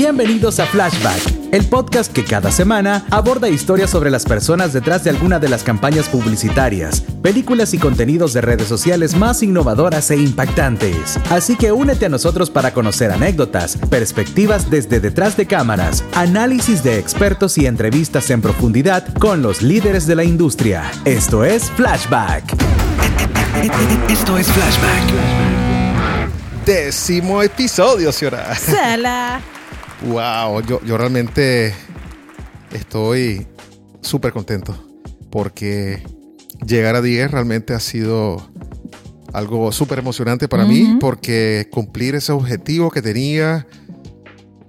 Bienvenidos a Flashback, el podcast que cada semana aborda historias sobre las personas detrás de alguna de las campañas publicitarias, películas y contenidos de redes sociales más innovadoras e impactantes. Así que únete a nosotros para conocer anécdotas, perspectivas desde detrás de cámaras, análisis de expertos y entrevistas en profundidad con los líderes de la industria. Esto es Flashback. Esto es Flashback. Décimo episodio, señora. Sala. Wow, yo, yo realmente estoy súper contento porque llegar a 10 realmente ha sido algo súper emocionante para mí porque cumplir ese objetivo que tenía,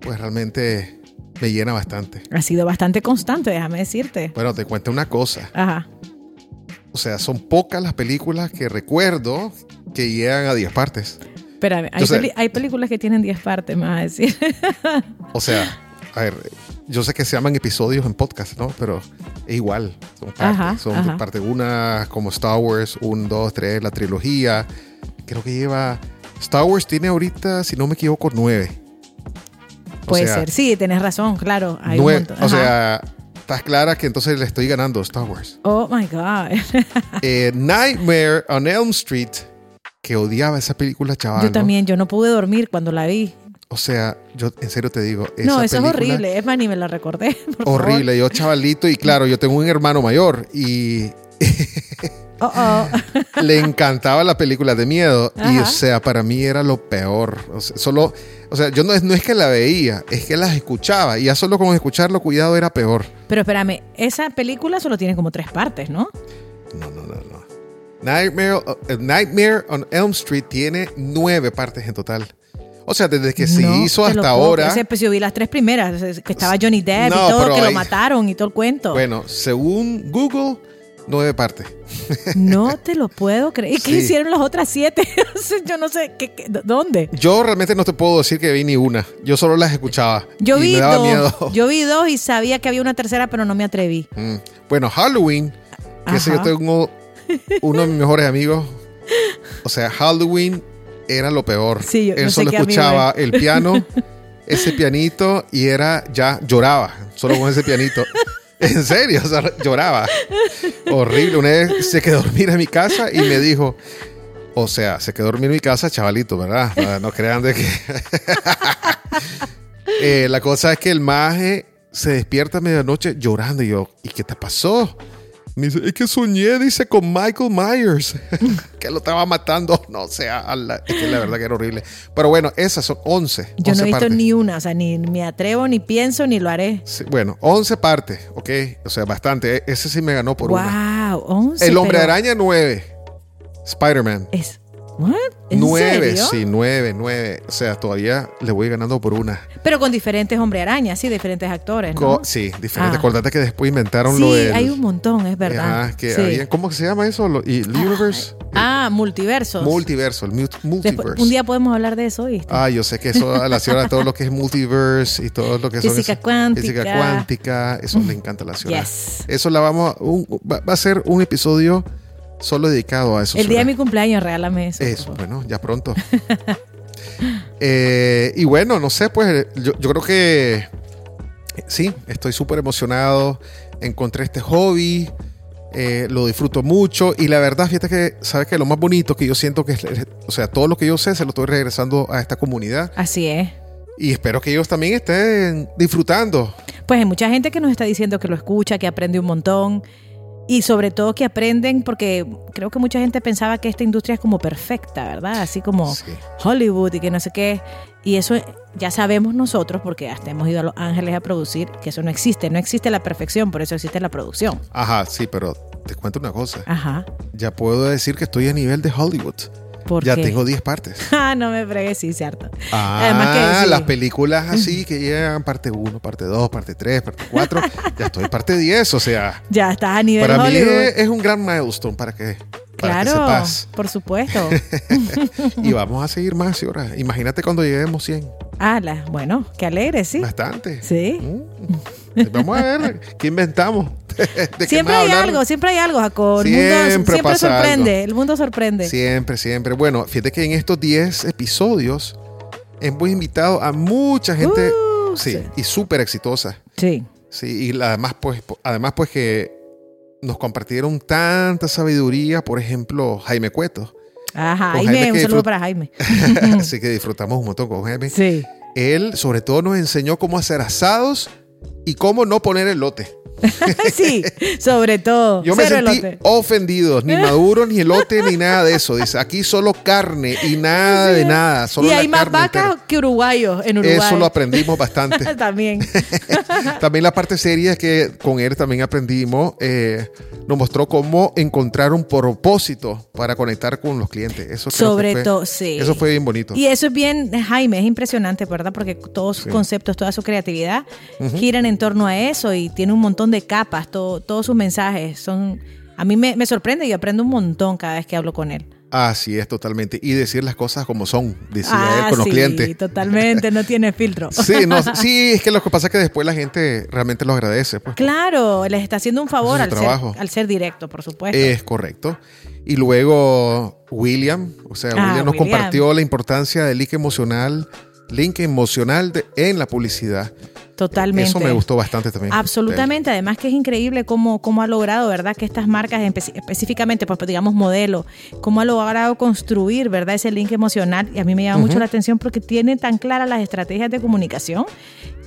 pues realmente me llena bastante. Ha sido bastante constante, déjame decirte. Bueno, te cuento una cosa. Ajá. O sea, son pocas las películas que recuerdo que llegan a 10 partes. Espérame, hay, sé- hay películas que tienen 10 partes, me vas a decir. O sea, a ver, yo sé que se llaman episodios en podcast, ¿no? Pero es igual. Son partes. Ajá, son ajá. parte una, como Star Wars, 1, 2, 3, la trilogía. Creo que lleva. Star Wars tiene ahorita, si no me equivoco, 9. Puede ser. Sí, tenés razón, claro. Hay un Nueve, montón. o sea, estás clara que entonces le estoy ganando a Star Wars. Oh my God. Eh, Nightmare on Elm Street, que odiaba esa película, chaval. Yo también, yo no pude dormir cuando la vi. O sea, yo en serio te digo. no, eso es horrible. Es más, ni me la recordé. favor. Horrible, yo chavalito y claro, yo tengo un hermano mayor y Oh, oh. le encantaba la película de miedo y o sea, para mí era lo peor. O sea, solo, o sea, yo no, no es que la veía, es que las escuchaba y ya solo con escucharlo, cuidado, era peor. Pero espérame, esa película solo tiene como tres partes, ¿no? No, no, no, no. Nightmare, eh, Nightmare on Elm Street tiene nueve partes en total. O sea, desde que se No hizo hasta ahora. creer. Pues yo vi las tres primeras, es- que estaba Johnny Depp No, y todo, que lo mataron y todo el cuento. Bueno, según Google, nueve partes. No te lo puedo creer. ¿Y qué hicieron las otras siete? Yo no sé, ¿qué, qué- ¿dónde? Yo realmente no te puedo decir que vi ni una. Yo solo las escuchaba. Yo y vi me daba dos. miedo. Yo vi dos y sabía que había una tercera, pero no me atreví. Mm. Bueno, Halloween, que ese yo Ajá. tengo uno de mis mejores amigos. O sea, Halloween era lo peor. Sí, yo- Él solo escuchaba el piano, ese pianito, y era ya lloraba, solo con ese pianito. En serio, o sea, lloraba. Horrible. Una vez se quedó a dormir en mi casa y me dijo, o sea, se quedó a dormir en mi casa, chavalito, ¿verdad? No, no crean de que... Eh, la cosa es que el maje se despierta a medianoche llorando y yo, ¿y qué te pasó? Me dice, es que soñé, dice, con Michael Myers, que lo estaba matando, no sé, a la- es que la verdad que era horrible. Pero bueno, esas son 11. Yo 11 no he visto partes. ni una, o sea, ni me atrevo, ni pienso, ni lo haré. Sí, bueno, 11 partes, ¿ok? O sea, bastante. E- Ese sí me ganó por una. wow, 11. El Hombre pero Araña, 9. Spider-Man. Es, ¿what? ¿En 9, serio? sí, 9, 9. O sea, todavía le voy ganando por una. Pero con diferentes Hombre Araña, sí, diferentes actores, ¿no? Co- sí, diferente. Ah. Que después inventaron sí, lo del... hay un montón, es verdad. Ajá, que Sí. había- ¿Cómo se llama eso? Lo- y, el Universe. Ah, multiversos. Multiverso, el multiverse. Después- un día podemos hablar de eso, ¿viste? Ah, yo sé que eso a la señora todo lo que es multiverse y todo lo que son Física cuántica. física cuántica, eso le encanta a la señora. Yes. Eso la vamos a, un- va, va a ser un episodio solo dedicado a eso. El día de mi cumpleaños, regálame eso. Eso, bueno, ya pronto. Eh, y bueno, no sé, pues yo, yo creo que eh, sí, estoy súper emocionado. Encontré este hobby, eh, lo disfruto mucho y la verdad, fíjate que, sabes que lo más bonito que yo siento que es, o sea, todo lo que yo sé se lo estoy regresando a esta comunidad Así es. y espero que ellos también estén disfrutando. Pues hay mucha gente que nos está diciendo que lo escucha, que aprende un montón y sobre todo que aprenden porque creo que mucha gente pensaba que esta industria es como perfecta, ¿verdad? Así como Sí. Hollywood y que no sé qué. Y eso ya sabemos nosotros porque hasta hemos ido a Los Ángeles a producir que eso no existe. No existe la perfección, por eso existe la producción. Ajá, sí, pero te cuento una cosa. Ajá. Ya puedo decir que estoy a nivel de Hollywood. ¿Por Ya tengo 10 partes. Ah, no me fregues, sí, cierto. Ah, Además que sí. las películas así que llegan parte 1, parte 2, parte 3, parte 4. ya estoy parte 10, o sea, Ya estás a nivel para mí Hollywood. es, es un gran milestone para que, para que claro, sepas. por supuesto. Y vamos a seguir más, señora. Imagínate cuando lleguemos 100. Ala, bueno, qué alegre, sí. Bastante. Sí. Mm. Vamos a ver qué inventamos. ¿De qué Siempre hay hablar? algo, siempre hay algo, Jaco. El mundo Siempre siempre pasa sorprende. algo. El mundo sorprende. Siempre, siempre. Bueno, fíjate que en estos 10 episodios hemos invitado a mucha gente Sí, y súper exitosa. Sí. Sí, y además pues, además pues que nos compartieron tanta sabiduría, por ejemplo, Jaime Cueto. Ajá, Jaime, Jaime un saludo para Jaime. Así que disfrutamos un montón con Jaime. Sí. Él sobre todo nos enseñó cómo hacer asados y cómo no poner elote. sí, sobre todo. Yo me Cero sentí elote. ofendido, ni maduro, ni elote, ni nada de eso. Dice, aquí solo carne y nada de nada. Solo Y la hay más vacas que uruguayos en Uruguay. Eso lo aprendimos bastante. También. También la parte seria es que con él también aprendimos, eh, nos mostró cómo encontrar un propósito para conectar con los clientes. Eso Sobre todo, sí. Eso fue bien bonito. Y eso es bien, Jaime, es impresionante, ¿verdad? Porque todos sus conceptos, toda su creatividad giran en torno a eso y tiene un montón de capas, todo- todos sus mensajes son... A mí me, me sorprende y aprendo un montón cada vez que hablo con él. Así es, totalmente. Y decir las cosas como son, decía ah, él con los sí, clientes. totalmente, no tiene filtro. Sí, no, sí, es que lo que pasa es que después la gente realmente lo agradece. Pues. Claro, les está haciendo un favor al ser, al ser directo, por supuesto. Es correcto. Y luego William, o sea, Ah, William nos William. compartió la importancia del link emocional, link emocional de- en la publicidad. Totalmente. Eso me gustó bastante también. Absolutamente, además que es increíble cómo, cómo ha logrado, ¿verdad? Que estas marcas, espe- específicamente, pues digamos modelo, cómo ha logrado construir, ¿verdad? Ese link emocional. Y a mí me llama mucho la atención porque tiene tan claras las estrategias de comunicación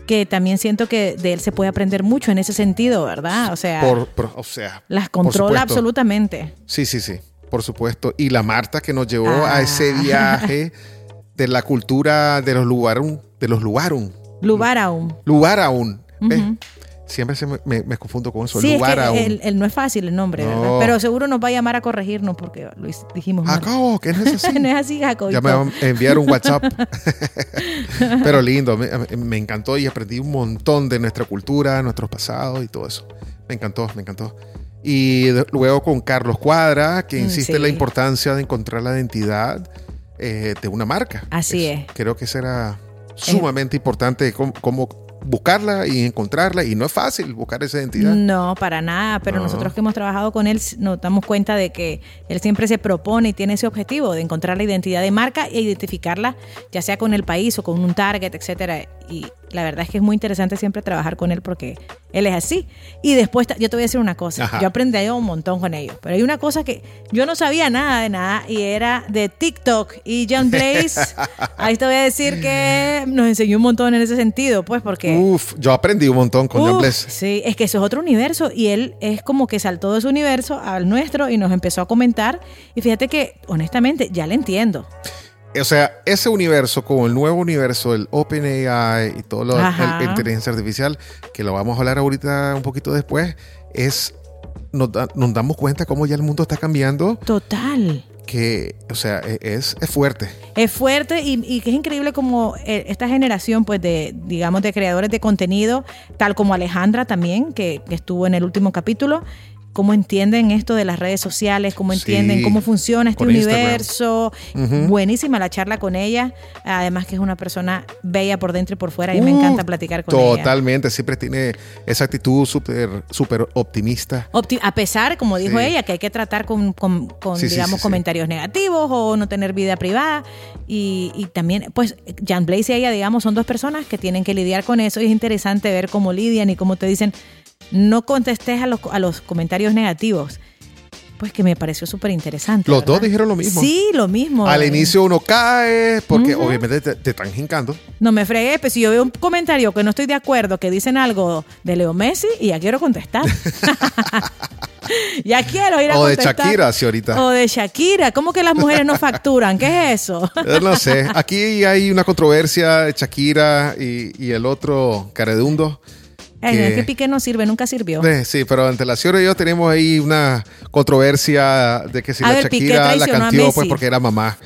que también siento que de él se puede aprender mucho en ese sentido, ¿verdad? O sea, Por- por- o sea, las controla absolutamente. Sí, sí, sí, por supuesto. Y la Marta que nos llevó Ah. a ese viaje de la cultura de los lugarum, de los lugarum, Lugar aún. lugarum. ¿ves? Ujú. Siempre se me, me- me confundo con eso, Sí, es que lugarum. él, él no es fácil el nombre, No. ¿verdad? Pero seguro nos va a llamar a corregirnos porque lo dijimos mal. Jacobo, que no es así. no es así, Jacob. Ya me van a enviar un WhatsApp. Pero lindo, me, me encantó y aprendí un montón de nuestra cultura, nuestros pasados y todo eso. Me encantó, me encantó. Y luego con Carlos Cuadra, que Mm, insiste sí. en la importancia de encontrar la identidad eh, de una marca. Así Eso, es. Creo que será sumamente importante cómo, cómo buscarla y encontrarla. Y no es fácil buscar esa identidad. No, para nada, pero No. nosotros que hemos trabajado con él nos damos cuenta de que él siempre se propone y tiene ese objetivo de encontrar la identidad de marca e identificarla, ya sea con el país o con un target, etcétera. Y la verdad es que es muy interesante siempre trabajar con él porque él es así. Y después, yo te voy a decir una cosa, Ajá. yo aprendí un montón con ellos, pero hay una cosa que yo no sabía nada de nada y era de TikTok y John Blaze. ahí te voy a decir que nos enseñó un montón en ese sentido, pues porque... Uf, yo aprendí un montón con John Uf, Bless. Sí, es que eso es otro universo y él es como que saltó de su universo al nuestro y nos empezó a comentar y fíjate que honestamente ya le entiendo. O sea, ese universo, como el nuevo universo, el OpenAI y todo lo de inteligencia artificial, que lo vamos a hablar ahorita un poquito después, es nos, da- nos damos cuenta cómo ya el mundo está cambiando, Total. que, o sea, e- es, es fuerte. Es fuerte y, y que es increíble como eh, esta generación pues de, digamos, de creadores de contenido, tal como Alejandra también, que, que estuvo en el último capítulo, cómo entienden esto de las redes sociales, cómo entienden Sí, cómo funciona este universo. Buenísima la charla con ella, además que es una persona bella por dentro y por fuera y me Uh, encanta platicar con ella. Totalmente, siempre tiene esa actitud súper súper optimista. Opti- a pesar, como dijo Sí. ella, que hay que tratar con, con- con, Sí, digamos, comentarios negativos o no tener vida privada. Y, y también, pues, Jan Blaze y ella, digamos, son dos personas que tienen que lidiar con eso y es interesante ver cómo lidian y cómo te dicen, no contestes a los, a los comentarios negativos. Pues que me pareció súper interesante. Los ¿verdad? dos dijeron lo mismo. Sí, lo mismo. Al inicio uno cae porque obviamente te, te están jincando. No me fregué, pues si yo veo un comentario que no estoy de acuerdo, que dicen algo de Leo Messi y ya quiero contestar. ya quiero ir a O de. Shakira, sí, ahorita. O de Shakira. ¿Cómo que las mujeres no facturan? ¿Qué es eso? Eh, No sé, aquí hay una controversia de Shakira y, y el otro Caredundo. Que- es que Piqué no sirve, nunca sirvió. Eh, sí, pero entre la Ciora y yo tenemos ahí una controversia de que si A la ver, Shakira la cantió pues porque era mamá.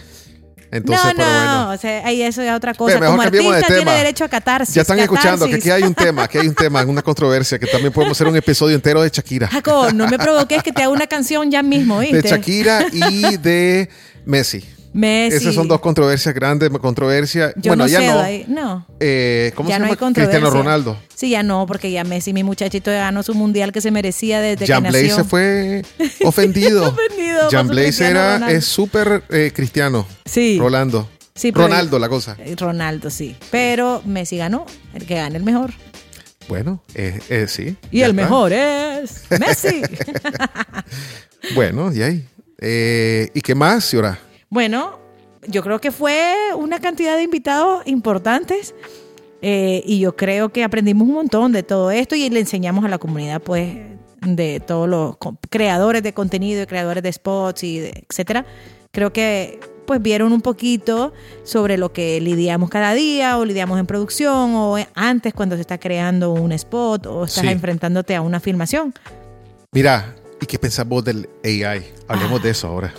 Entonces, no, pero no, bueno. o sea, ahí eso es otra cosa. Pero mejor Como cambiemos de artista tiene tema. derecho a catarsis. Ya están escuchando que catarsis. aquí hay un tema, aquí hay un tema, una controversia, que también podemos hacer un episodio entero de Shakira. Jacob, no me provoques que te haga una canción ya mismo, ¿viste? De Shakira y de Messi. Messi. Esas son dos controversias grandes, controversia. Yo bueno, no ya no. ahí. No. Eh, ¿Cómo ya se no llama? hay. Cristiano Ronaldo. Sí, ya no, porque ya Messi, mi muchachito, ganó su mundial que se merecía desde Jan que Blaze nació. se fue ofendido. Ofendido Cristiano era, Ronaldo. es súper eh, cristiano. Sí. Rolando. Sí, Ronaldo, la cosa. Eh, Ronaldo, sí. Pero Messi ganó, el que gane el mejor. Bueno, eh, eh, sí. Y el está. mejor es Messi. Bueno, y ahí. Eh, ¿Y qué más, Ciora? Bueno, yo creo que fue una cantidad de invitados importantes eh, y yo creo que aprendimos un montón de todo esto y le enseñamos a la comunidad, pues, de todos los creadores de contenido y creadores de spots y de- etcétera. Creo que pues vieron un poquito sobre lo que lidiamos cada día o lidiamos en producción o antes cuando se está creando un spot o estás Sí. enfrentándote a una filmación. Mira, ¿y qué pensás vos del AI? Hablemos de eso ahora.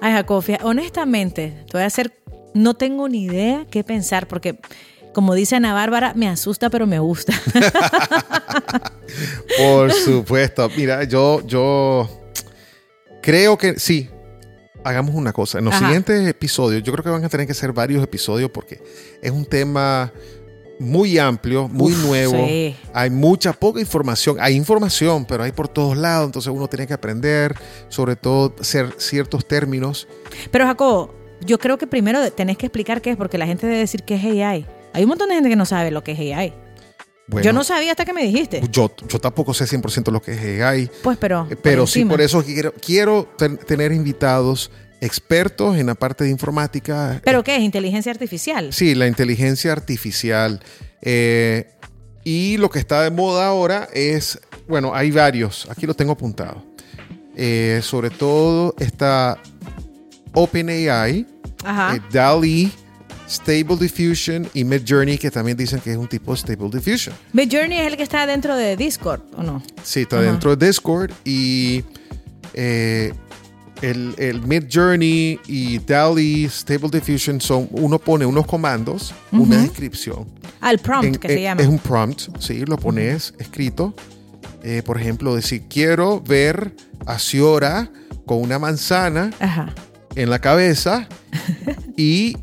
Ay, Jacob, fíjate, honestamente, te voy a hacer, no tengo ni idea qué pensar, porque como dice Ana Bárbara, me asusta, pero me gusta. Por supuesto. Mira, yo, yo creo que sí. Hagamos una cosa. En los Ajá. siguientes episodios, yo creo que van a tener que ser varios episodios porque es un tema muy amplio, muy Uf, nuevo. sí. Hay mucha, poca información. Hay información, pero hay por todos lados. Entonces uno tiene que aprender, sobre todo, ser ciertos términos. Pero Jacob, yo creo que primero tenés que explicar qué es, porque la gente debe decir qué es AI. Hay un montón de gente que no sabe lo que es AI. Bueno, yo no sabía hasta que me dijiste. yo, yo tampoco sé 100% lo que es AI. Pues, pero. Eh, Pero sí, por eso quiero, quiero ten- tener invitados expertos en la parte de informática. ¿Pero qué es? Inteligencia artificial. Sí, la inteligencia artificial. eh, y lo que está de moda ahora es, bueno, hay varios, aquí lo tengo apuntado. Eh, sobre todo está OpenAI, eh, DALI, Stable Diffusion y Midjourney, que también dicen que es un tipo de Stable Diffusion. Midjourney es el que está dentro de Discord, ¿o no? Sí, está Ajá. dentro de Discord y eh, el, el Mid Journey y DALI Stable Diffusion son, uno pone unos comandos, una descripción. Al prompt, En- que en- se llama. Es un prompt, sí, lo pones escrito. Eh, por ejemplo, decir, quiero ver a Ciora con una manzana Ajá. en la cabeza y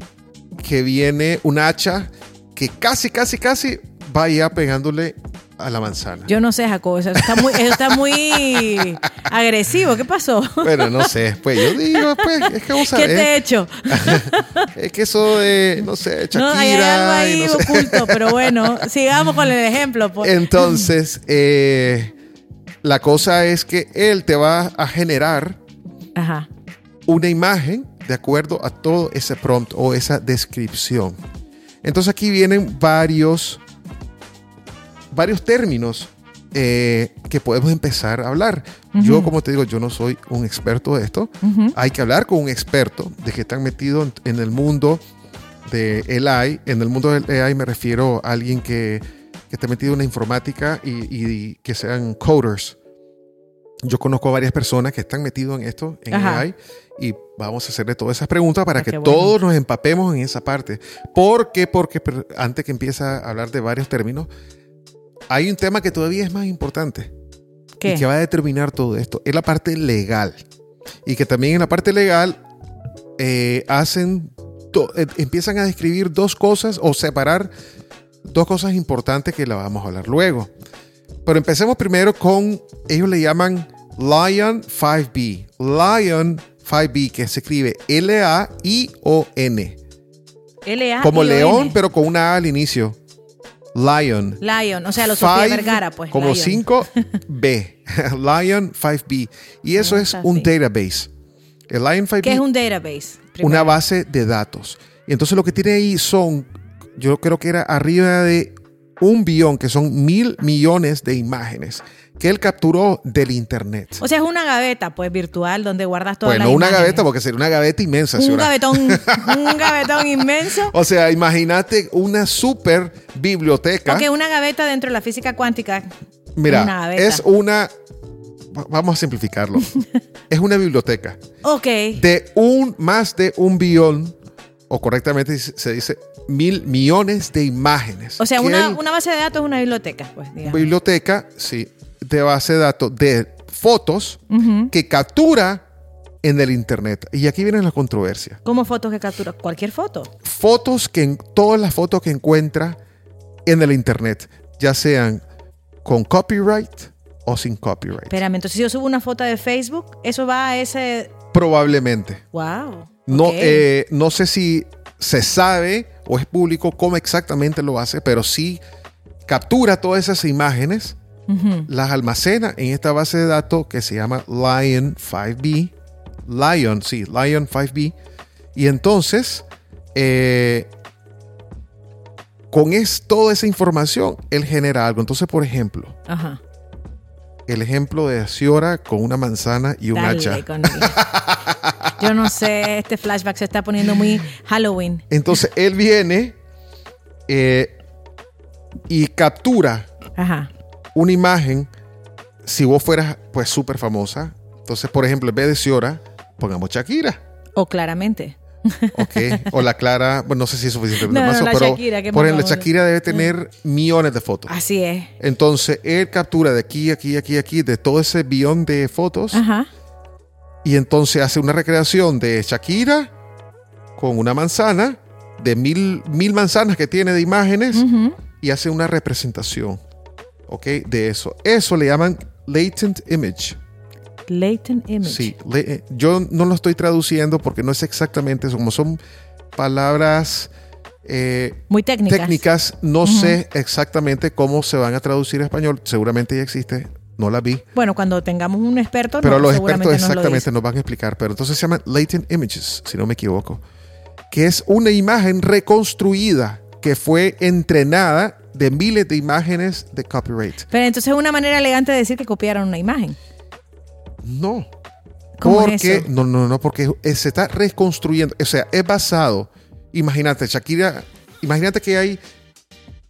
que viene un hacha que casi, casi, casi vaya pegándole a la manzana. Yo no sé, Jacob, eso está muy, eso está muy agresivo. ¿Qué pasó? Bueno, no sé, pues yo digo, pues, es que vamos a ¿Qué te he ver. hecho? Es que eso de, no sé, No, hay algo Shakira. ahí no sé. oculto, pero bueno, sigamos con el ejemplo. pues. Entonces, eh, la cosa es que él te va a generar Ajá. una imagen de acuerdo a todo ese prompt o esa descripción. Entonces aquí vienen varios, varios términos eh, que podemos empezar a hablar. Yo, como te digo, yo no soy un experto de esto. Ujú. Hay que hablar con un experto de que están metido en, en el mundo del AI. En el mundo del AI me refiero a alguien que, que esté metido en la informática y, y que sean coders. Yo conozco a varias personas que están metidos en esto, en Ajá. AI, y vamos a hacerle todas esas preguntas para Ah, que bueno. todos nos empapemos en esa parte. ¿Por qué? Porque pero antes que empiece a hablar de varios términos, hay un tema que todavía es más importante ¿Qué? y que va a determinar todo esto. Es la parte legal. Y que también en la parte legal eh, hacen, eh, empiezan a describir dos cosas o separar dos cosas importantes que la vamos a hablar luego. Pero empecemos primero con, ellos le llaman Lion 5B. Lion 5B, que se escribe L-A-I-O-N. L-A Como I O N. león, pero con una A al inicio. Lion. Lion, o sea, los Sofía Vergara, pues. Como Lion. 5B. Lion 5B. Y eso es un 5B. database. El Lion 5B ¿Qué es un database? una Primero. base de datos. Y entonces lo que tiene ahí son, yo creo que era arriba de un billón, que son mil millones de imágenes que él capturó del internet. O sea, es una gaveta, pues, virtual, donde guardas todas Bueno, las una imágenes. gaveta, porque sería una gaveta inmensa. Un señora. gavetón, un gavetón inmenso. O sea, imagínate una super biblioteca. Ok, una gaveta dentro de la física cuántica. Mira, una es una. va- Vamos a simplificarlo. es una biblioteca Ok. de un más de un billón, o correctamente se dice mil millones de imágenes. O sea, una, él- una base de datos es una biblioteca, pues, digamos. biblioteca, sí, de base de datos de fotos que captura en el internet. Y aquí viene la controversia. ¿Cómo fotos que captura? Cualquier foto. Fotos que en todas las fotos que encuentra en el internet, ya sean con copyright o sin copyright. Espérame, entonces si yo subo una foto de Facebook, eso va a ese. Probablemente. ¡Wow! No, eh, no sé si se sabe o es público cómo exactamente lo hace, pero sí captura todas esas imágenes, Las almacena en esta base de datos que se llama Lion 5B. Lion, sí, Lion 5B. Y entonces, eh, con es, toda esa información, él genera algo. Entonces, por ejemplo, Ajá. el ejemplo de Ciora con una manzana y un Dale hacha. con. Yo no sé, este flashback se está poniendo muy Halloween. Entonces, él viene eh, y captura Ajá. Una imagen. Si vos fueras, pues, súper famosa. Entonces, por ejemplo, en vez de Ciora, pongamos Shakira. O claramente. Ok. O la Clara, bueno, no sé si es suficiente. No, no, la pero Shakira, ¿qué por ejemplo, vamos a- Shakira debe tener millones de fotos. Así es. Entonces, él captura de aquí, aquí, aquí, aquí, de todo ese billón de fotos. Ajá. Y entonces hace una recreación de Shakira con una manzana, de mil, mil manzanas que tiene de imágenes, Ujú. y hace una representación, ¿ok? De eso. Eso le llaman latent image. Latent image. Sí, le- eh, yo no lo estoy traduciendo porque no es exactamente eso. Como son palabras eh, Muy técnicas. técnicas, no sé exactamente cómo se van a traducir a español. Seguramente ya existe, no la vi. Bueno, cuando tengamos un experto, Pero no, los expertos nos exactamente dice. nos van a explicar. Pero entonces se llaman latent images, si no me equivoco. Que es una imagen reconstruida que fue entrenada de miles de imágenes de copyright. Pero entonces es una manera elegante de decir que copiaron una imagen. No. ¿Cómo es porque, eso? no, no, no, porque es- se está reconstruyendo. O sea, es basado. Imagínate, Shakira. Imagínate que hay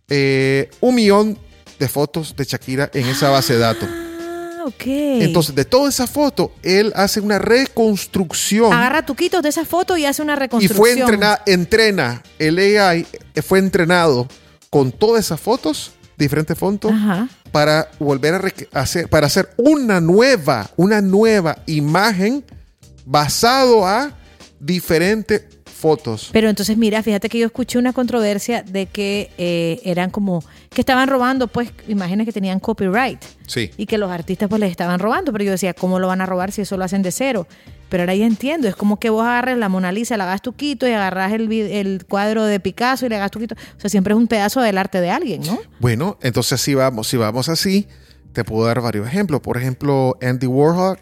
eh, un millón de fotos de Shakira en esa base de datos. Ah, ok. Entonces, de toda esa foto, él hace una reconstrucción. Agarra tuquitos de esa foto y hace una y reconstrucción. fue entrenada, entrena, el AI fue entrenado con todas esas fotos, diferentes fotos, Ajá. para volver a hacer, para hacer una nueva, una nueva imagen basado a diferentes fotos. Pero entonces, mira, fíjate que yo escuché una controversia de que eh, eran como que estaban robando, pues, imágenes que tenían copyright Sí. y que los artistas pues les estaban robando. Pero yo decía, ¿cómo lo van a robar si eso lo hacen de cero? Pero ahora ya entiendo, es como que vos agarres la Mona Lisa, la hagas tuquito y agarras el, el cuadro de Picasso y le hagas tuquito. O sea, siempre es un pedazo del arte de alguien, ¿no? Bueno, entonces si vamos, si vamos así, te puedo dar varios ejemplos. Por ejemplo, Andy Warhol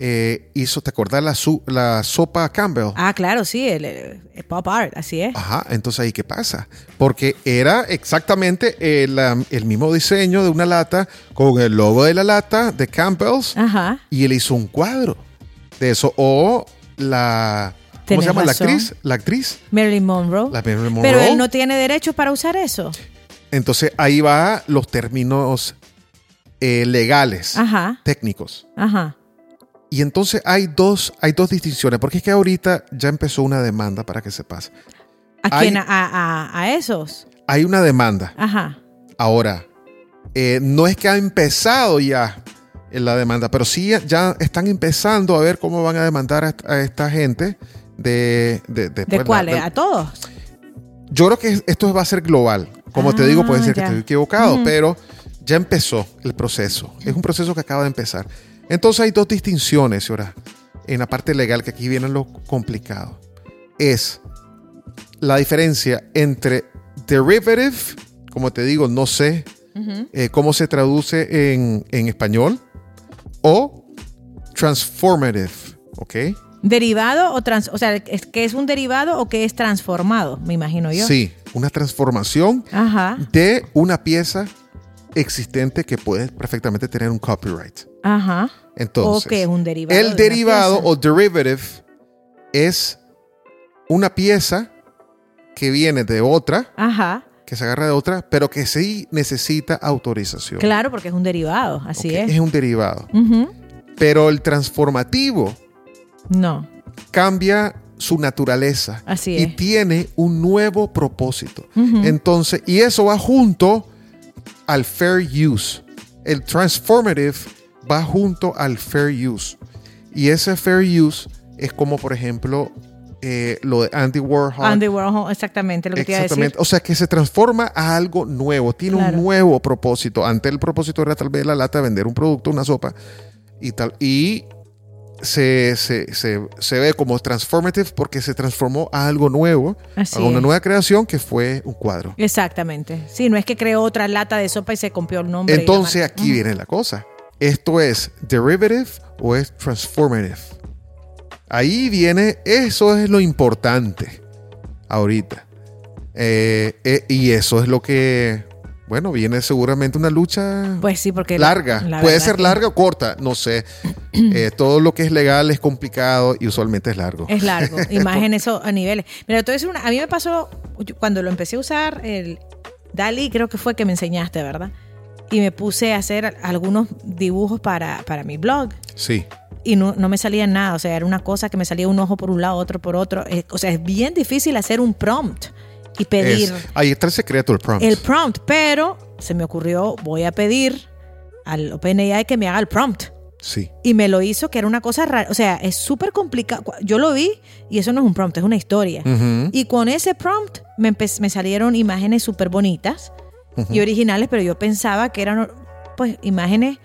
eh, hizo, ¿te acordás la, su- la sopa Campbell? Ah, claro, sí, el, pop art, así es. Ajá, entonces ahí qué pasa. Porque era exactamente el, el mismo diseño de una lata con el logo de la lata de Campbell's Ajá. y él hizo un cuadro de eso. O la. ¿Cómo Tenés se llama? razón. La actriz. La actriz. Marilyn Monroe. La Marilyn Pero él no tiene derechos para usar eso. Entonces ahí va los términos eh, legales, Ajá, técnicos. ajá. Y entonces hay dos, hay dos distinciones, porque es que ahorita ya empezó una demanda para que sepas. ¿A Hay- quién? A, a- a esos. Hay una demanda. Ajá. Ahora, eh, no es que ha empezado ya en la demanda, pero sí ya- están empezando a ver cómo van a demandar a, esta- a esta gente de... ¿De, de, ¿De pues, la- cuáles? de- ¿A todos? yo creo que esto va a ser global. Como te digo, puede Ah, ser que estoy equivocado, pero ya empezó el proceso. Es un proceso que acaba de empezar. Entonces hay dos distinciones, ahora, en la parte legal, que aquí viene lo complicado. Es la diferencia entre derivative, como te digo, no sé eh, cómo se traduce en, en español, o transformative, ¿ok? ¿Derivado o trans... O sea, ¿es que es un derivado o que es transformado? Me imagino yo. Sí, una transformación Ajá, de una pieza existente que puede perfectamente tener un copyright. ajá. Entonces, o que es un derivado. de el derivado o derivative es una pieza que viene de otra, Ajá. Que se agarra de otra, pero que sí necesita autorización. Claro, porque es un derivado. Así es. Es un derivado. Pero el transformativo No, cambia su naturaleza Así y es. tiene un nuevo propósito. Entonces, y eso va junto al fair use. El transformative va junto al fair use. Y ese fair use es como, por ejemplo, eh, lo de Andy Warhol. Andy Warhol, exactamente lo que te iba a decir. Exactamente. O sea, que se transforma a algo nuevo, tiene Claro. un nuevo propósito. Ante el propósito era tal vez la lata vender un producto, una sopa y tal. Y se, se, se, se ve como transformative porque se transformó a algo nuevo, Así a una es. nueva creación que fue un cuadro. Exactamente. Sí, no es que creó otra lata de sopa y se copió el nombre. Entonces aquí viene la cosa. ¿Esto es derivative o es transformative? Ahí viene, eso es lo importante ahorita. Eh, eh, y eso es lo que, bueno, viene seguramente una lucha Pues sí, porque la- larga. la Puede ser que larga o corta, no sé. Eh, todo lo que es legal es complicado y usualmente es largo. Es largo, y más en eso a niveles. Mira, voy a decir una- a mí me pasó cuando lo empecé a usar, el Dali creo que fue que me enseñaste, ¿verdad? Y me puse a hacer algunos dibujos para, para mi blog. Sí. Y no, no me salía nada, o sea, era una cosa que me salía un ojo por un lado, otro por otro. Eh, o sea, es bien difícil hacer un prompt y pedir Es- ahí está el secreto del prompt. el prompt, pero se me ocurrió, voy a pedir al OpenAI que me haga el prompt. Sí. Y me lo hizo, que era una cosa rara. O sea, es súper complicado. Yo lo vi y eso no es un prompt, es una historia. Ujú. Y con ese prompt me, me salieron imágenes súper bonitas y originales, pero yo pensaba que eran pues imágenes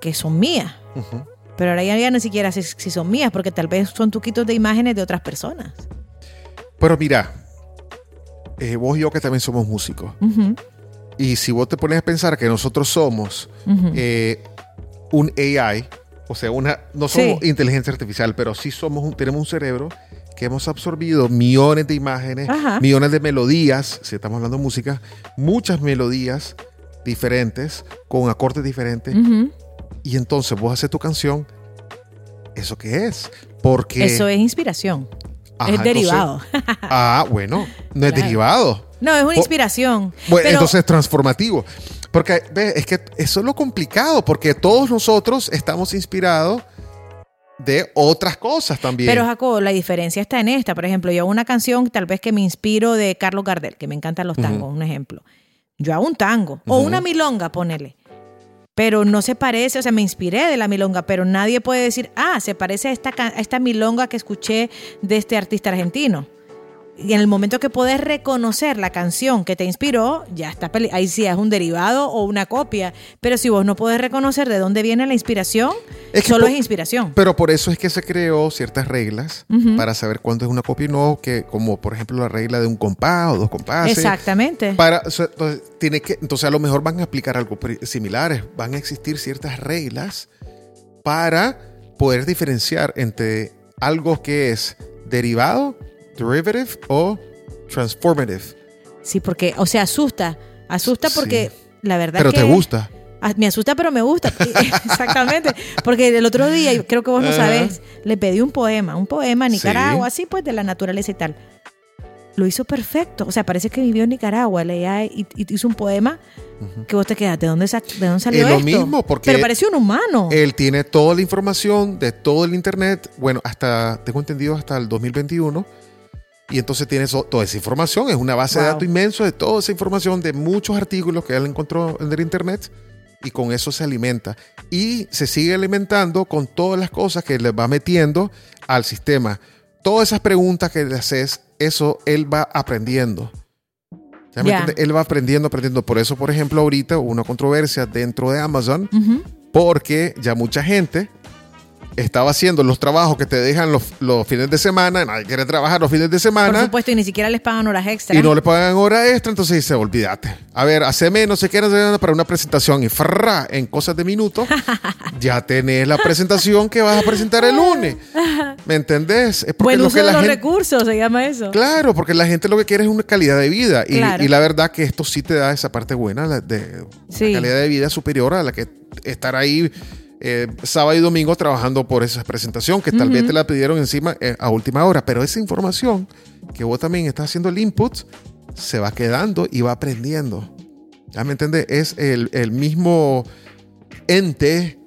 que son mías. Ujú. Pero ahora ya, ya ni siquiera sé si son mías, porque tal vez son tuquitos de imágenes de otras personas. Pero mira, eh, vos y yo que también somos músicos. Y si vos te pones a pensar que nosotros somos eh, un AI, o sea, una, no somos Sí. inteligencia artificial, pero sí somos un- tenemos un cerebro que hemos absorbido millones de imágenes, Ajá. millones de melodías, si estamos hablando de música, muchas melodías diferentes, con acordes diferentes. Y entonces vos haces tu canción, ¿eso qué es? Porque... Eso es inspiración. Ajá, es entonces- derivado. ah, bueno, no es Claro. derivado. no, es una inspiración. Bueno, pero, entonces es transformativo. Porque ve, es que eso es lo complicado, porque todos nosotros estamos inspirados de otras cosas también. Pero Jacobo, la diferencia está en esta. Por ejemplo, yo hago una canción tal vez que me inspiro de Carlos Gardel, que me encantan los tangos, un ejemplo. Yo hago un tango o una milonga, ponele. Pero no se parece, o sea, me inspiré de la milonga, pero nadie puede decir, ah, se parece a esta, a esta milonga que escuché de este artista argentino. Y en el momento que puedes reconocer la canción que te inspiró, ya está, ahí sí es un derivado o una copia. Pero si vos no puedes reconocer de dónde viene la inspiración, Es que solo es inspiración. Pero por eso es que se creó ciertas reglas para saber cuándo es una copia y no, que como por ejemplo la regla de un compás o dos compases. Exactamente. Para, o sea, entonces, tiene que, entonces a lo mejor van a aplicar algo similares, van a existir ciertas reglas para poder diferenciar entre algo que es derivado, derivative o transformative. Sí, porque, o sea, asusta. Asusta Sí. porque la verdad Pero que... te gusta. Ah, Me asusta, pero me gusta. Exactamente. Porque el otro día, creo que vos no sabés, le pedí un poema, un poema a Sí. Nicaragua, así pues de la naturaleza y tal. Lo hizo perfecto. O sea, parece que vivió en Nicaragua, leía y, y hizo un poema que vos te quedas, ¿de dónde, de dónde salió Es lo esto? mismo, porque Pero pareció un humano. Él tiene toda la información de todo el Internet, bueno, hasta, tengo entendido, hasta el 2021. Y entonces tiene toda esa información, es una base de Wow. datos inmenso de toda esa información de muchos artículos que él encontró en el Internet y con eso se alimenta. Y se sigue alimentando con todas las cosas que le va metiendo al sistema. Todas esas preguntas que le haces, eso él va aprendiendo. ¿Ya me entiende? Él va aprendiendo, aprendiendo. Por eso, por ejemplo, ahorita hubo una controversia dentro de Amazon Ujú. porque ya mucha gente estaba haciendo los trabajos que te dejan los, los fines de semana, nadie quiere trabajar los fines de Por semana supuesto, y ni siquiera les pagan horas extra. y no le pagan hora extra, entonces dice, olvídate. A ver, qué no sé qué, para una presentación y frra, en cosas de minutos, ya tenés la presentación que vas a presentar el lunes. ¿Me entendés? Es Buen lo uso que de la los gente- recursos, se llama eso. Claro, porque la gente lo que quiere es una calidad de vida. Y, Claro. y la verdad que esto sí te da esa parte buena la de Sí. calidad de vida superior a la que estar ahí eh, sábado y domingo trabajando por esa presentación que tal vez te la pidieron encima eh, a última hora. Pero esa información que vos también estás haciendo el input se va quedando y va aprendiendo. ¿Ya me entiendes? Es el, el mismo ente.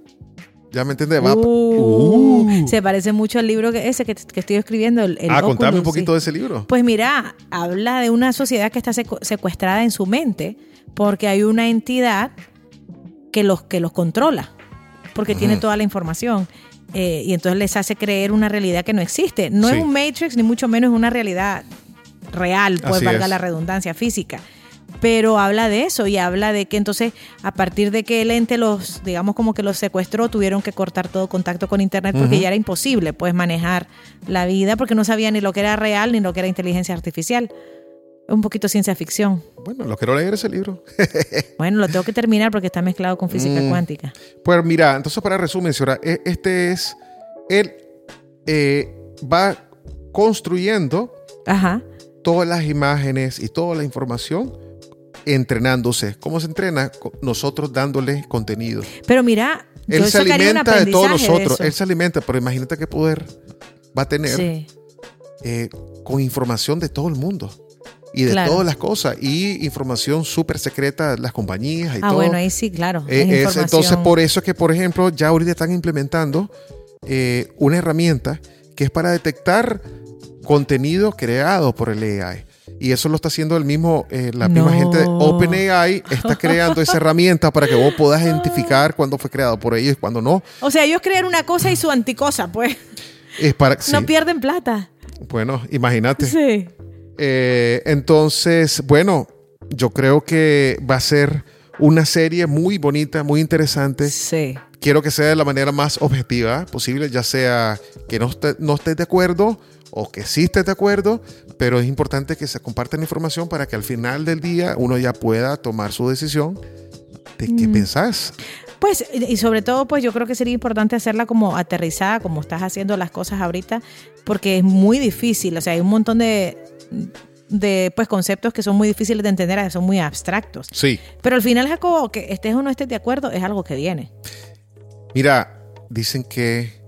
¿Ya me entiendes? Va- Uh, Uh. Se parece mucho al libro que ese que, que estoy escribiendo. El, el ah, contame un poquito sí. de ese libro. Pues mira, habla de una sociedad que está secu- secuestrada en su mente porque hay una entidad que los, que los controla, porque tiene toda la información. eh, y entonces les hace creer una realidad que no existe. No Sí. es un Matrix, ni mucho menos una realidad real, pues Así valga es. la redundancia física. pero habla de eso y habla de que entonces a partir de que el ente los, digamos como que los secuestró, tuvieron que cortar todo contacto con Internet porque ya era imposible pues manejar la vida porque no sabía ni lo que era real ni lo que era inteligencia artificial. Un poquito ciencia ficción. Bueno, lo quiero leer ese libro. Bueno, lo tengo que terminar porque está mezclado con física Mm. cuántica. Pues mira, entonces para resumen, señora, e- este es, él eh, va construyendo Ajá. todas las imágenes y toda la información entrenándose. ¿Cómo se entrena? Nosotros dándole contenido. Pero mira, Él se alimenta de todos nosotros. Él se alimenta, pero imagínate qué poder va a tener Sí. eh, con información de todo el mundo. Y de Claro. todas las cosas. Y información súper secreta de las compañías y Ah, todo. bueno, ahí sí, claro. Eh, es entonces, por eso es que, por ejemplo, ya ahorita están implementando eh, una herramienta que es para detectar contenido creado por el AI. Y eso lo está haciendo el mismo, eh, la misma gente de OpenAI está creando esa herramienta para que vos puedas identificar cuándo fue creado por ellos y cuándo no. O sea, ellos crean una cosa y su anticosa, pues. Es para, sí. No pierden plata. Bueno, imagínate. Sí. Eh, entonces, bueno, yo creo que va a ser una serie muy bonita, muy interesante. Sí. quiero que sea de la manera más objetiva posible, ya sea que no, esté- no estés de acuerdo o que sí estés de acuerdo, pero es importante que se compartan información para que al final del día uno ya pueda tomar su decisión de qué pensás. Pues, y sobre todo, pues yo creo que sería importante hacerla como aterrizada, como estás haciendo las cosas ahorita, porque es muy difícil. O sea, hay un montón de, de pues, conceptos que son muy difíciles de entender, son muy abstractos. Sí. Pero al final es como que estés o no estés de acuerdo, es algo que viene. Mira, dicen que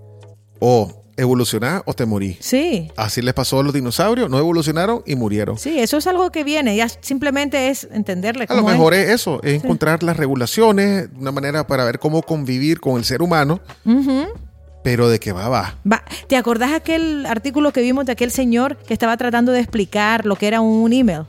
o evolucionás o te morís. Sí. Así les pasó a los dinosaurios, no evolucionaron y murieron. Sí, eso es algo que viene, ya simplemente es entenderle A lo mejor es eso, es encontrar las regulaciones, una manera para ver cómo convivir con el ser humano. Pero de qué va, va. Va, ¿Te acordás aquel artículo que vimos de aquel señor que estaba tratando de explicar lo que era un email?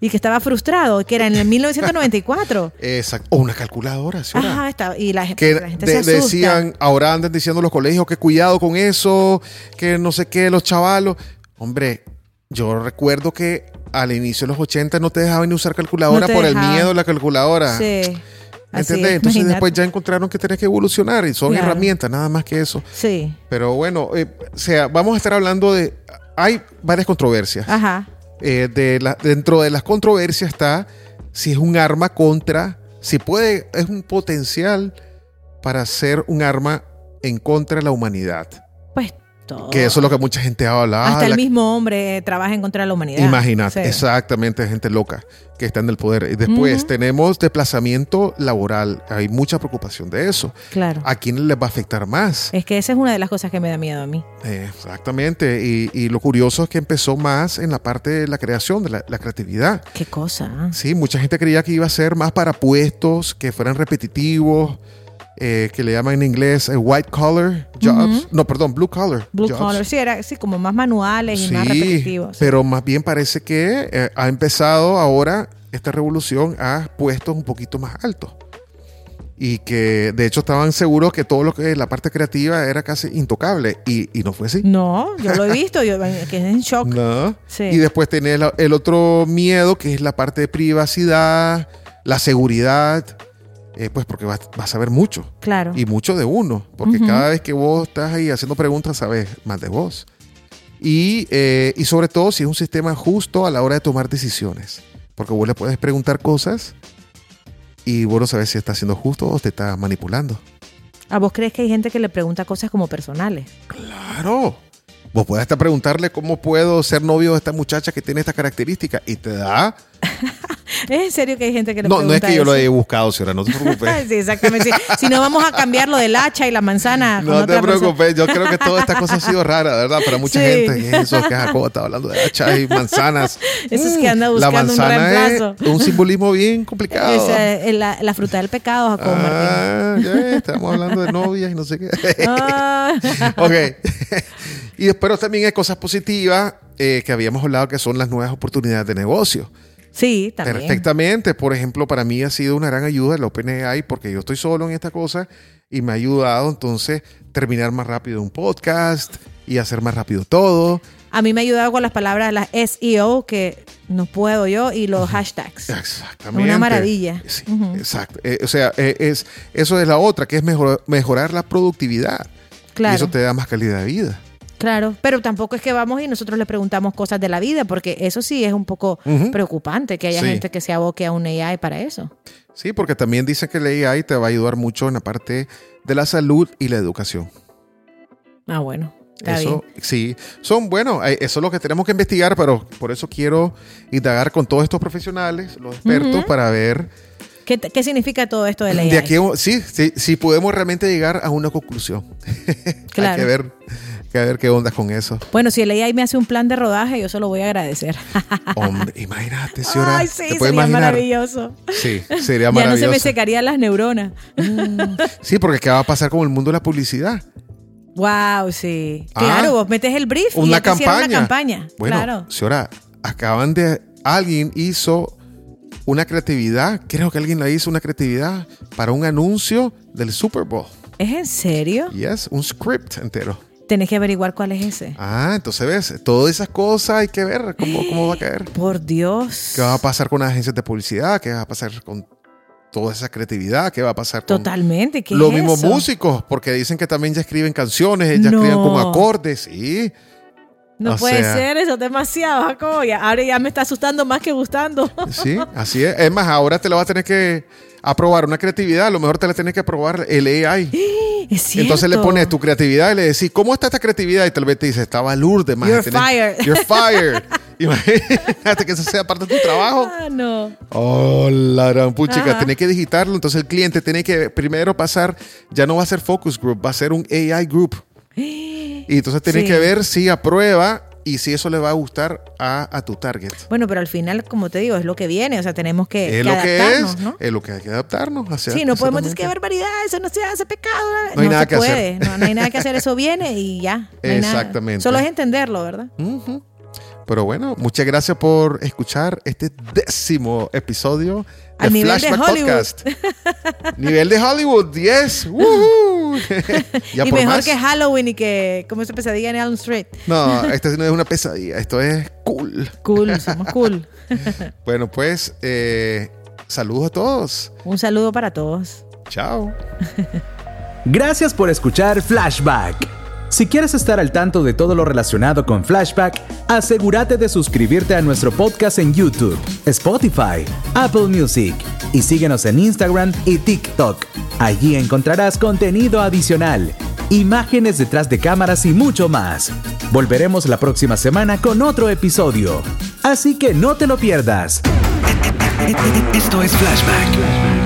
Y que estaba frustrado, que era en el 1994. Exacto. O una calculadora, ¿sí? Ajá, está, y la, que la gente de- se asusta. decían, ahora andan diciendo los colegios que cuidado con eso, que no sé qué, los chavalos. Hombre, yo recuerdo que al inicio de los 80 no te dejaban ni usar calculadora No por el miedo a la calculadora. Sí. ¿Entendés? es, Entonces imagínate. después ya encontraron que tenés que evolucionar y son Claro. herramientas, nada más que eso. Sí. Pero bueno, eh, o sea, vamos a estar hablando de... Hay varias controversias. Ajá. Eh, de la- dentro de las controversias está si es un arma contra, si puede, es un potencial para ser un arma en contra de la humanidad. Todo. Que eso es lo que mucha gente habla. Ah, Hasta el la- mismo hombre trabaja en contra de la humanidad. Imagínate, Sí. exactamente, gente loca que está en el poder. Y después Ujú. tenemos desplazamiento laboral. Hay mucha preocupación de eso. Claro. ¿A quién les va a afectar más? Es que esa es una de las cosas que me da miedo a mí. Eh, exactamente. Y, y lo curioso es que empezó más en la parte de la creación, de la, la creatividad. Qué cosa. ¿ah? Sí, mucha gente creía que iba a ser más para puestos, que fueran repetitivos, eh, que le llaman en inglés eh, white collar jobs. No, perdón, blue collar. Blue jobs. collar, sí, era así como más manuales y más Sí, repetitivos. pero más bien parece que eh, ha empezado ahora esta revolución a puestos un poquito más altos. Y que de hecho estaban seguros que todo lo que es la parte creativa era casi intocable. Y, y no fue así. No, yo lo he visto, yo quedé en shock. No. Sí. Y después tenés el otro miedo, que es la parte de privacidad, la seguridad, eh, pues porque vas, vas a saber mucho. Claro. Y mucho de uno, porque cada vez que vos estás ahí haciendo preguntas, sabes más de vos. Y, eh, y sobre todo si es un sistema justo a la hora de tomar decisiones. Porque vos le puedes preguntar cosas y vos no sabes si está siendo justo o te está manipulando. ¿A vos crees que hay gente que le pregunta cosas como personales? Claro. Vos puedes hasta preguntarle cómo puedo ser novio de esta muchacha que tiene esta característica y te da. ¿Es en serio que hay gente que le No, pregunta no es que yo lo eso? haya buscado, señora, no te preocupes. sí, exactamente. sí. Si no, vamos a cambiar lo del hacha y la manzana. No te persona. preocupes, yo creo que toda esta cosa ha sido rara, ¿verdad? Para mucha Sí. gente. Eso que Jacobo está hablando de hachas y manzanas. Eso es que anda La buscando un manzana reemplazo. es un simbolismo bien complicado. Es la, la fruta del pecado, Jacobo Martín. Ah, ya, estamos hablando de novias y no sé qué. Ah. ok. y después también hay cosas positivas eh, que habíamos hablado que son las nuevas oportunidades de negocio. Sí, también. Perfectamente. Por ejemplo, para mí ha sido una gran ayuda el OpenAI porque yo estoy solo en esta cosa y me ha ayudado entonces terminar más rápido un podcast y hacer más rápido todo. A mí me ha ayudado con las palabras, las SEO, que no puedo yo, y los hashtags. Exactamente. Una maravilla. Sí, exacto. Eh, o sea, eh, es, eso es la otra, que es mejor, mejorar la productividad. Claro. Y eso te da más calidad de vida. Claro, pero tampoco es que vamos y nosotros le preguntamos cosas de la vida, porque eso sí es un poco preocupante que haya Sí. gente que se aboque a un AI para eso. Sí, porque también dicen que el AI te va a ayudar mucho en la parte de la salud y la educación. Ah, bueno, está eso, bien. sí, son bueno, eh, eso es lo que tenemos que investigar, pero por eso quiero indagar con todos estos profesionales, los expertos, para ver ¿Qué, qué significa todo esto del AI? de aquí, sí, sí, sí podemos realmente llegar a una conclusión. Claro. Hay que ver, que ver qué onda con eso. Bueno, si el AI me hace un plan de rodaje, yo se lo voy a agradecer. Hombre, imagínate, señora. Ay, sí, ¿te sería imaginar? maravilloso. Sí, sería Ya no se maravilloso. me secarían las neuronas. Sí, porque ¿qué va a pasar con el mundo de la publicidad? Wow, sí. Ah, claro, vos metes el brief y Una te hicieron campaña. una campaña. Bueno, claro. señora, acaban de. Alguien hizo una creatividad, creo que alguien la hizo una creatividad para un anuncio del Super Bowl. ¿Es en serio? Yes, un script entero. Tenés que averiguar cuál es ese. Ah, entonces ves, todas esas cosas hay que ver cómo, cómo va a caer. Por Dios. ¿Qué va a pasar con las agencias de publicidad? ¿Qué va a pasar con toda esa creatividad? ¿Qué va a pasar con Totalmente. ¿Qué los es mismos eso? músicos? Porque dicen que también ya escriben canciones, ya No. escriben como acordes, sí. No O puede sea- ser eso, es demasiado, Ahora ya me está asustando más que gustando. Sí, así es. Es más, ahora te lo va a tener que aprobar una creativididad. A lo mejor te la tienes que aprobar el AI. es cierto. Entonces le pones tu creatividad y le decís, ¿cómo está esta creatividad? Y tal vez te dice, estaba Lourdes, más. You're fired. You're fired. Imagínate que eso sea parte de tu trabajo. Ah, no. Oh, la gran puchica. Tenés que digitarlo. Entonces el cliente tiene que primero pasar, ya no va a ser focus group, va a ser un AI group. Y entonces tienes Sí. que ver si aprueba y si eso le va a gustar a, a tu target. Bueno, pero al final, como te digo, es lo que viene. O sea, tenemos que, Es que lo que adaptarnos, es, ¿no? es lo que hay que adaptarnos. hacia- Sí, no podemos decir que barbaridad, eso no se hace pecado. No hay nada se que hacer. puede, No, no hay nada que hacer, eso viene y ya. no. Exactamente. Solo es entenderlo, ¿verdad? Pero bueno, muchas gracias por escuchar este décimo episodio de Al nivel de Flashback Hollywood. Podcast. nivel de Hollywood, yes. Woohoo. ya y por mejor más. que Halloween y que como esa pesadilla en Elm Street. No, esto no es una pesadilla, esto es cool. Cool, somos cool. Bueno, pues eh, saludos a todos. Un saludo para todos. Chao. Gracias por escuchar Flashback. Si quieres estar al tanto de todo lo relacionado con Flashback, asegúrate de suscribirte a nuestro podcast en YouTube, Spotify, Apple Music y síguenos en Instagram y TikTok. Allí encontrarás contenido adicional, imágenes detrás de cámaras y mucho más. Volveremos la próxima semana con otro episodio. Así que no te lo pierdas. Esto es Flashback.